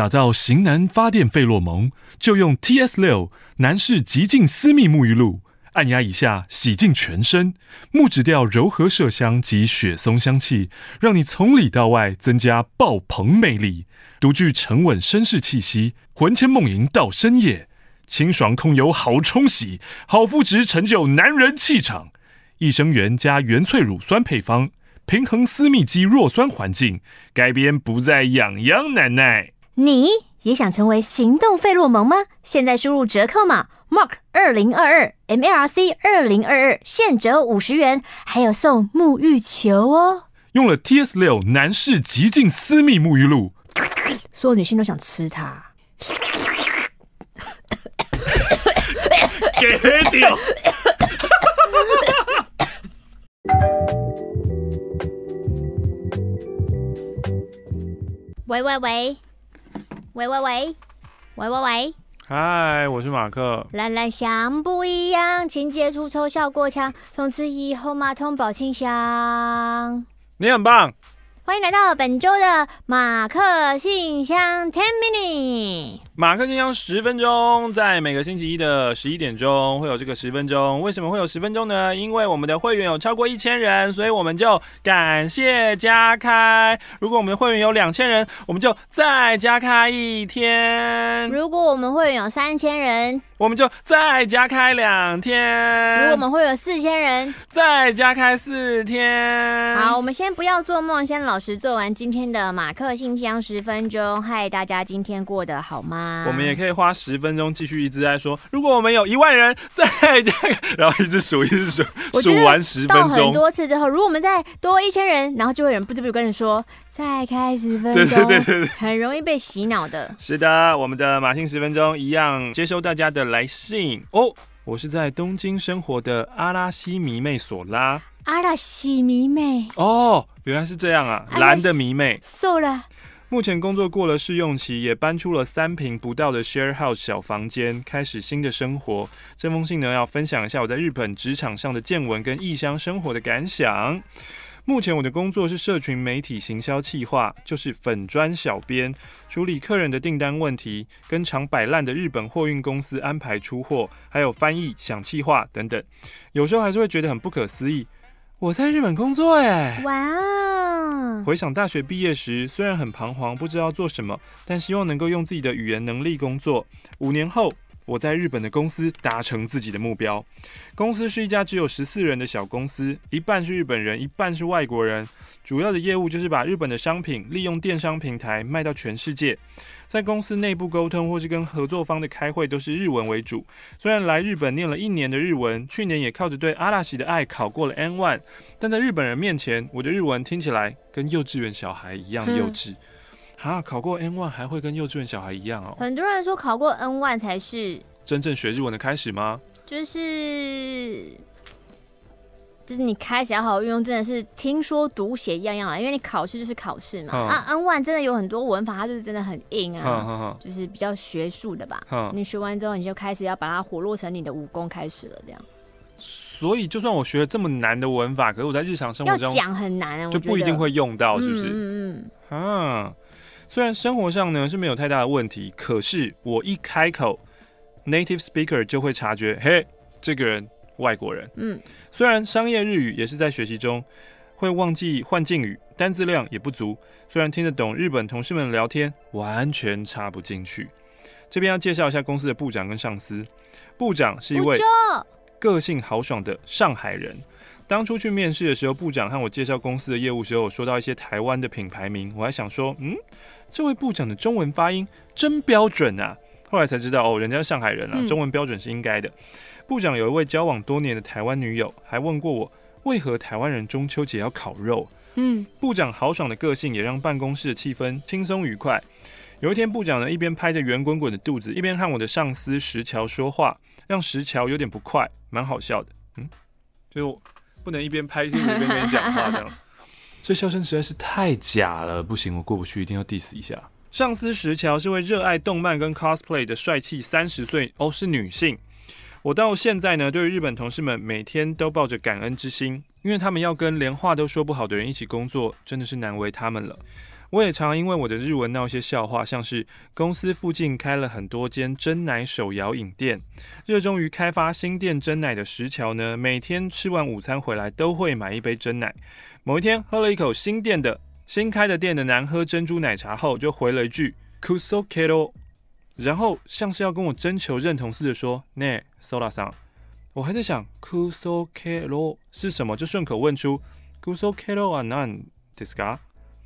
打造型男发电费洛蒙，就用 TS 六男士极净私密沐浴露，按压一下，洗净全身，木质调柔和麝香及雪松香气，让你从里到外增加爆棚魅力。独具沉稳绅士气息，魂牵梦萦到深夜，清爽控油好冲洗，好肤质成就男人气场。益生元加原萃乳酸配方，平衡私密肌弱酸环境，改变不再痒痒难耐。你也想成为行动费洛蒙吗？现在输入折扣码 Mark 二零二二 M L R C 二零二二，现折五十元，还有送沐浴球哦。用了 T S 六男士极净私密沐浴露，所有女性都想吃它。给掉。喂喂喂。喂喂喂，喂喂喂，嗨，我是马克。蓝蓝香不一样，清洁除臭效果强，从此以后马桶保清香。你很棒。欢迎来到本周的马克信箱 Ten Minute。马克信箱十分钟，在每个星期一的十一点钟会有这个十分钟。为什么会有十分钟呢？因为我们的会员有超过一千人，所以我们就感谢加开。如果我们的会员有两千人，我们就再加开一天。如果我们会员有三千人，我们就再加开两天。如果我们会有四千人，再加开四天。好，我们先不要做梦，先老实做完今天的马克信箱十分钟。嗨，大家今天过得好吗？我们也可以花十分钟继续一直在说，如果我们有一万人，在这个，然后一直数，一直数，数完十分钟。到很多次之后，如果我们再多一千人，然后就会有人不知不觉跟你说。再开十分钟，对对对对，很容易被洗脑的。是的，我们的马信十分钟一样接收大家的来信哦。我是在东京生活的阿拉西迷妹索拉。阿拉西迷妹哦，原来是这样啊，蓝的迷妹。瘦了。目前工作过了试用期，也搬出了三坪不到的 share house 小房间，开始新的生活。这封信呢，要分享一下我在日本职场上的见闻跟异乡生活的感想。目前我的工作是社群媒体行销企划，就是粉砖小编，处理客人的订单问题，跟常摆烂的日本货运公司安排出货，还有翻译、想企划等等。有时候还是会觉得很不可思议，我在日本工作哎！哇哦！回想大学毕业时，虽然很彷徨，不知道做什么，但希望能够用自己的语言能力工作。五年后。我在日本的公司达成自己的目标。公司是一家只有十四人的小公司，一半是日本人，一半是外国人。主要的业务就是把日本的商品利用电商平台卖到全世界。在公司内部沟通或是跟合作方的开会都是日文为主。虽然来日本念了一年的日文，去年也靠着对阿拉西的爱考过了 N1，但在日本人面前，我的日文听起来跟幼稚园小孩一样幼稚。嗯啊，考过 N one 还会跟幼稚园小孩一样哦。很多人说考过 N one 才是真正学日文的开始吗？就是，就是你开始要好好运用，真的是听说读写一样样啊。因为你考试就是考试嘛。啊，N one 真的有很多文法，它就是真的很硬啊，就是比较学术的吧。你学完之后，你就开始要把它活络成你的武功开始了，这样。所以，就算我学了这么难的文法，可是我在日常生活中要讲很难啊，就不一定会用到，是不是？嗯嗯。啊。虽然生活上呢是没有太大的问题，可是我一开口，native speaker 就会察觉，嘿，这个人外国人。嗯，虽然商业日语也是在学习中，会忘记换敬语，单字量也不足。虽然听得懂日本同事们聊天，完全插不进去。这边要介绍一下公司的部长跟上司。部长是一位个性豪爽的上海人。当初去面试的时候，部长和我介绍公司的业务时候，我说到一些台湾的品牌名，我还想说，嗯，这位部长的中文发音真标准啊。后来才知道，哦，人家是上海人啊，中文标准是应该的。嗯。部长有一位交往多年的台湾女友，还问过我，为何台湾人中秋节要烤肉？嗯，部长豪爽的个性也让办公室的气氛轻松愉快。有一天，部长呢一边拍着圆滚滚的肚子，一边和我的上司石桥说话，让石桥有点不快，蛮好笑的。嗯，就。不能一边拍一边一边跟你讲话，这样，这笑声实在是太假了，不行，我过不去，一定要 diss 一下。上司石桥是位热爱动漫跟 cosplay 的帅气三十岁哦，是女性。我到现在呢，对于日本同事们每天都抱着感恩之心，因为他们要跟连话都说不好的人一起工作，真的是难为他们了。我也常因为我的日文闹一些笑话，像是公司附近开了很多间珍奶手摇饮店。热衷于开发新店珍奶的石桥呢，每天吃完午餐回来都会买一杯珍奶。某一天喝了一口新店的新开的店的难喝珍珠奶茶后，就回了一句 “kuso kero”，然后像是要跟我征求认同似的说“ね、ソラさん”。我还在想 “kuso kero” 是什么，就顺口问出 “kuso kero 啊，なんですか？”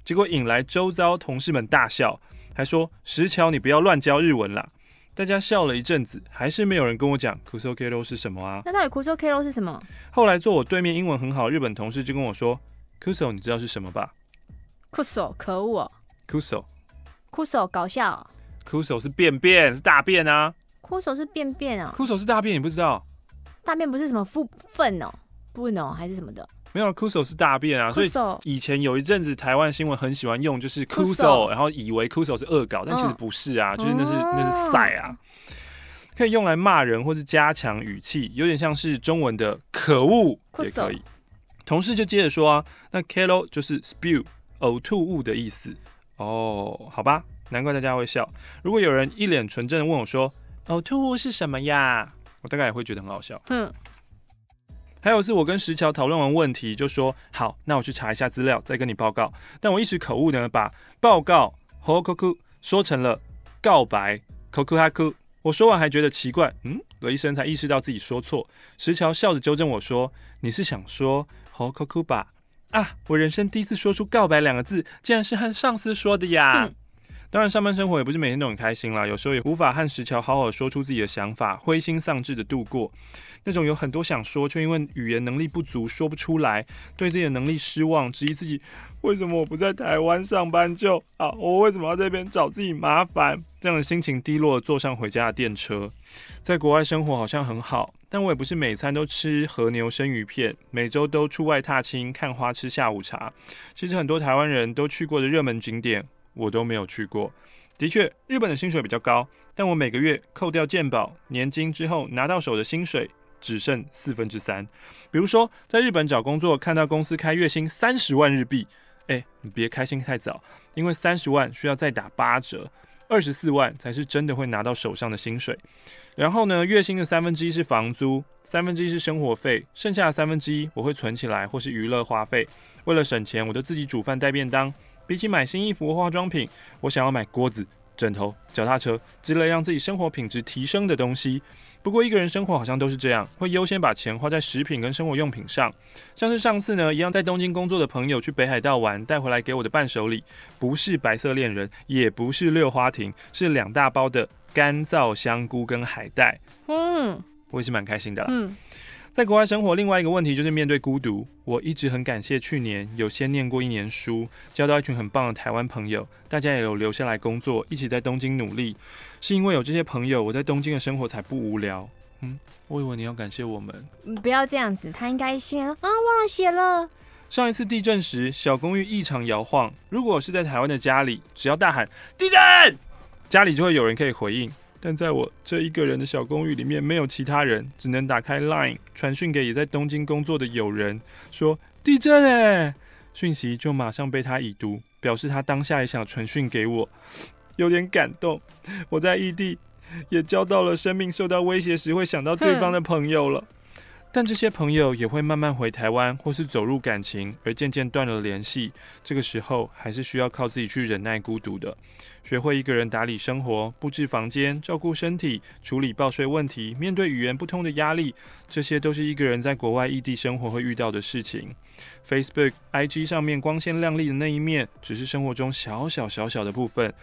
结果引来周遭同事们大笑，还说：“石桥，你不要乱教日文啦！”大家笑了一阵子，还是没有人跟我讲 “kuso kero” 是什么啊？那到底 “kuso kero” 是什么？后来坐我对面英文很好日本同事就跟我说：“kuso，你知道是什么吧？”“kuso，可恶哦。”“kuso，kuso，搞笑。”“kuso 是便便，是大便啊。”“kuso 是便便啊。”“kuso 是大便，你不知道？”“大便不是什么粪粪哦，不哦，还是什么的？”没有，kuso 是大便啊，所以以前有一阵子台湾新闻很喜欢用，就是 kuso，然后以为 kuso 是恶搞，但其实不是啊，就是那是那是赛啊，可以用来骂人或是加强语气，有点像是中文的可恶也可以。同事就接着说啊，那 “kilo” 就是 spew 呕吐物的意思哦，好吧，难怪大家会笑。如果有人一脸纯正的问我说呕吐物是什么呀，我大概也会觉得很好笑。嗯。还有是我跟石桥讨论完问题，就说好，那我去查一下资料，再跟你报告。但我一时口误呢，把报告 hokoku 说成了告白 kokuhaku。我说完还觉得奇怪，嗯，了一声才意识到自己说错。石桥笑着纠正我说：“你是想说 hokoku 吧？”啊，我人生第一次说出告白两个字，竟然是和上司说的呀！当然，上班生活也不是每天都很开心啦，有时候也无法和石桥好好说出自己的想法，灰心丧志的度过。那种有很多想说，却因为语言能力不足说不出来，对自己的能力失望，质疑自己为什么我不在台湾上班就好，我为什么要在这边找自己麻烦？这样的心情低落，坐上回家的电车。在国外生活好像很好，但我也不是每餐都吃和牛生鱼片，每周都出外踏青看花吃下午茶。其实很多台湾人都去过的热门景点。我都没有去过。的确，日本的薪水比较高，但我每个月扣掉健保、年金之后拿到手的薪水只剩四分之三。比如说，在日本找工作，看到公司开月薪三十万日币，哎，你别开心太早，因为三十万需要再打八折，二十四万才是真的会拿到手上的薪水。然后呢，月薪的三分之一是房租，三分之一是生活费，剩下的三分之一我会存起来或是娱乐花费。为了省钱，我就自己煮饭带便当。比起买新衣服或化妆品，我想要买锅子、枕头、脚踏车之类让自己生活品质提升的东西。不过一个人生活好像都是这样，会优先把钱花在食品跟生活用品上。像是上次呢，一样在东京工作的朋友去北海道玩，带回来给我的伴手礼，不是白色恋人，也不是六花亭，是两大包的干燥香菇跟海带。嗯，我也是蛮开心的啦。嗯。在国外生活，另外一个问题就是面对孤独。我一直很感谢去年有先念过一年书，交到一群很棒的台湾朋友，大家也有留下来工作，一起在东京努力。是因为有这些朋友，我在东京的生活才不无聊。嗯，我以为你要感谢我们。嗯，不要这样子，他应该先啊，忘了写了。上一次地震时，小公寓异常摇晃。如果是在台湾的家里，只要大喊地震，家里就会有人可以回应。但在我这一个人的小公寓里面，没有其他人，只能打开 Line 传讯给也在东京工作的友人，说地震哎，讯息就马上被他已读，表示他当下也想传讯给我，有点感动。我在异地也交到了生命受到威胁时会想到对方的朋友了。但这些朋友也会慢慢回台湾，或是走入感情，而渐渐断了联系。这个时候，还是需要靠自己去忍耐孤独的，学会一个人打理生活、布置房间、照顾身体、处理报税问题、面对语言不通的压力，这些都是一个人在国外异地生活会遇到的事情。Facebook、IG 上面光鲜亮丽的那一面，只是生活中小小小小的部分。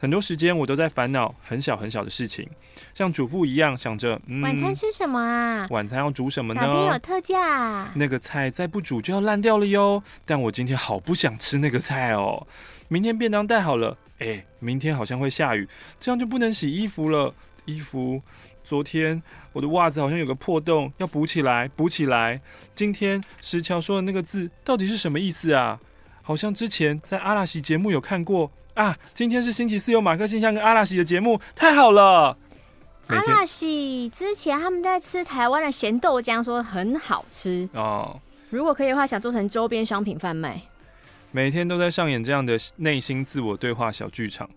很多时间我都在烦恼很小很小的事情，像主妇一样想着，嗯，晚餐吃什么啊？晚餐要煮什么呢？哪边有特价？那个菜再不煮就要烂掉了哟。但我今天好不想吃那个菜哦。明天便当带好了，哎，明天好像会下雨，这样就不能洗衣服了。衣服，昨天我的袜子好像有个破洞，要补起来，补起来。今天石桥说的那个字到底是什么意思啊？好像之前在阿拉西节目有看过。啊，今天是星期四，有马克信箱跟阿拉西的节目，太好了！阿拉西之前他们在吃台湾的咸豆浆，说很好吃哦。如果可以的话，想做成周边商品贩卖。每天都在上演这样的内心自我对话小剧场。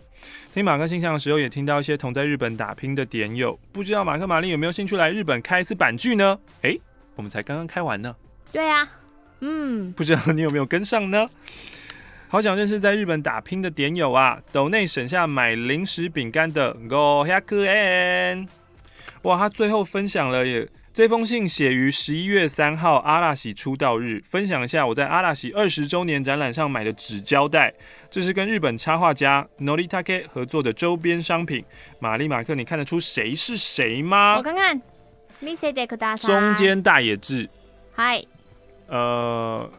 听马克信箱的时候，也听到一些同在日本打拼的点友，不知道马克玛丽有没有兴趣来日本开一次版剧呢？哎、欸，我们才刚刚开完呢。对啊，嗯，不知道你有没有跟上呢？好想认识在日本打拼的点友啊！斗内省下买零食饼干的五百円。哇，他最后分享了也这封信写于十一月三号阿拉喜出道日，分享一下我在阿拉喜二十周年展览上买的纸胶带，这是跟日本插画家 Noritake 合作的周边商品。玛丽马克，你看得出谁是谁吗？我看看，见せてください。中间大野智。嗨。 呃。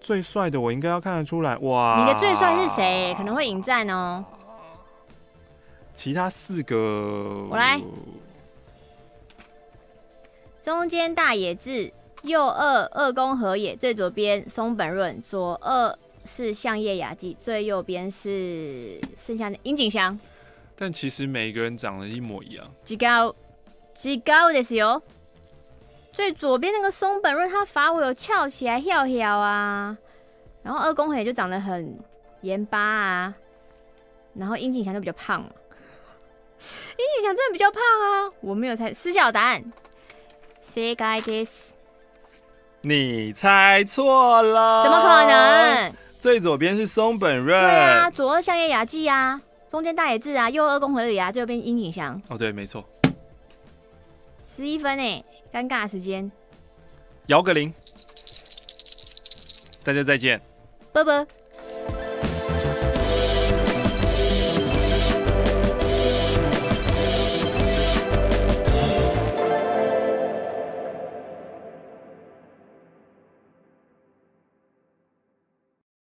最帅的我应该要看得出来哇！你的最帅是谁？可能会引战哦。其他四个，我来。中间大野智，右二二宫和也，最左边松本润，左二是相叶雅纪，最右边是剩下的樱井翔。但其实每一个人长得一模一样。极高，极高ですよ。 最左边那个松本润，他发尾有翘起来，翘翘啊。然后二宫和也就长得很盐巴啊。然后樱井翔就比较胖嘛。樱井翔真的比较胖啊。我没有猜，私下有答案。谁该 this？。你猜错了。怎么可能？最左边是松本润。对啊，左二相叶雅纪啊，中间大野智啊，右二宫和也啊，最右边樱井翔。哦，对，没错。十一分诶。尴尬的时间，摇个铃，大家再见，拜拜。